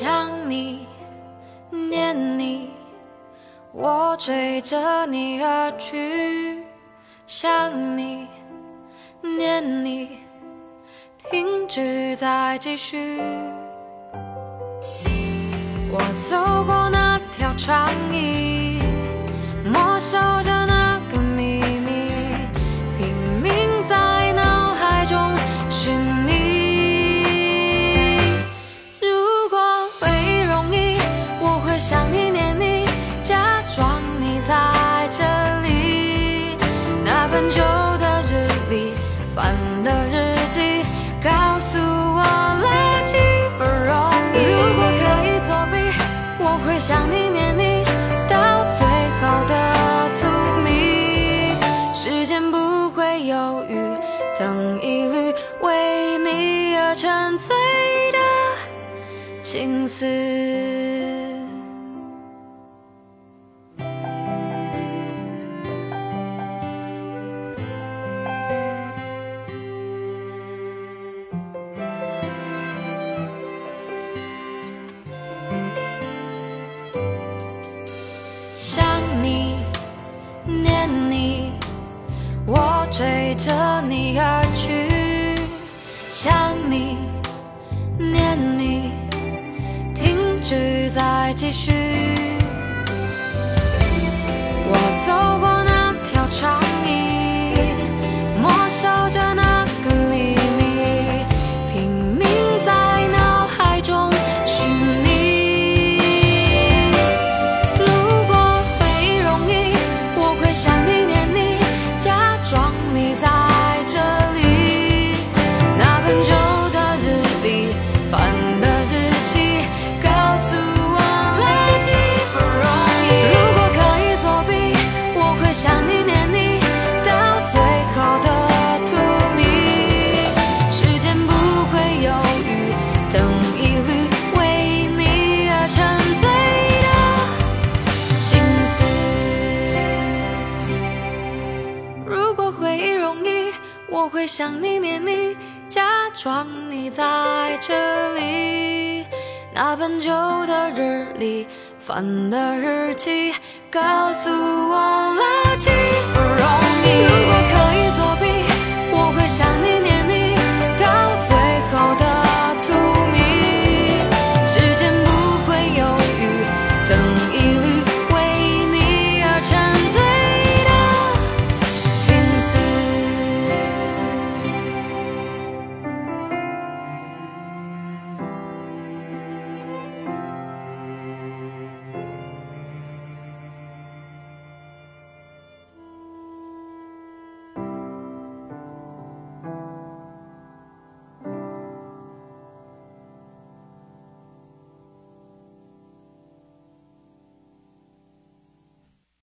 想你念你我追着你而去想你念你停止再继续。我走过那条长椅陌生你念你，到最后的荼蘼。时间不会犹豫，等一缕为你而沉醉的情丝。追着你而去。想你，念你，停止再继续。我走过那条长椅，默守着那个秘密，拼命在脑海中寻你。如果会容易，我会想你，会想你念你，假装你在这里。那本旧的日历，翻的日期，告诉我牢记不容易。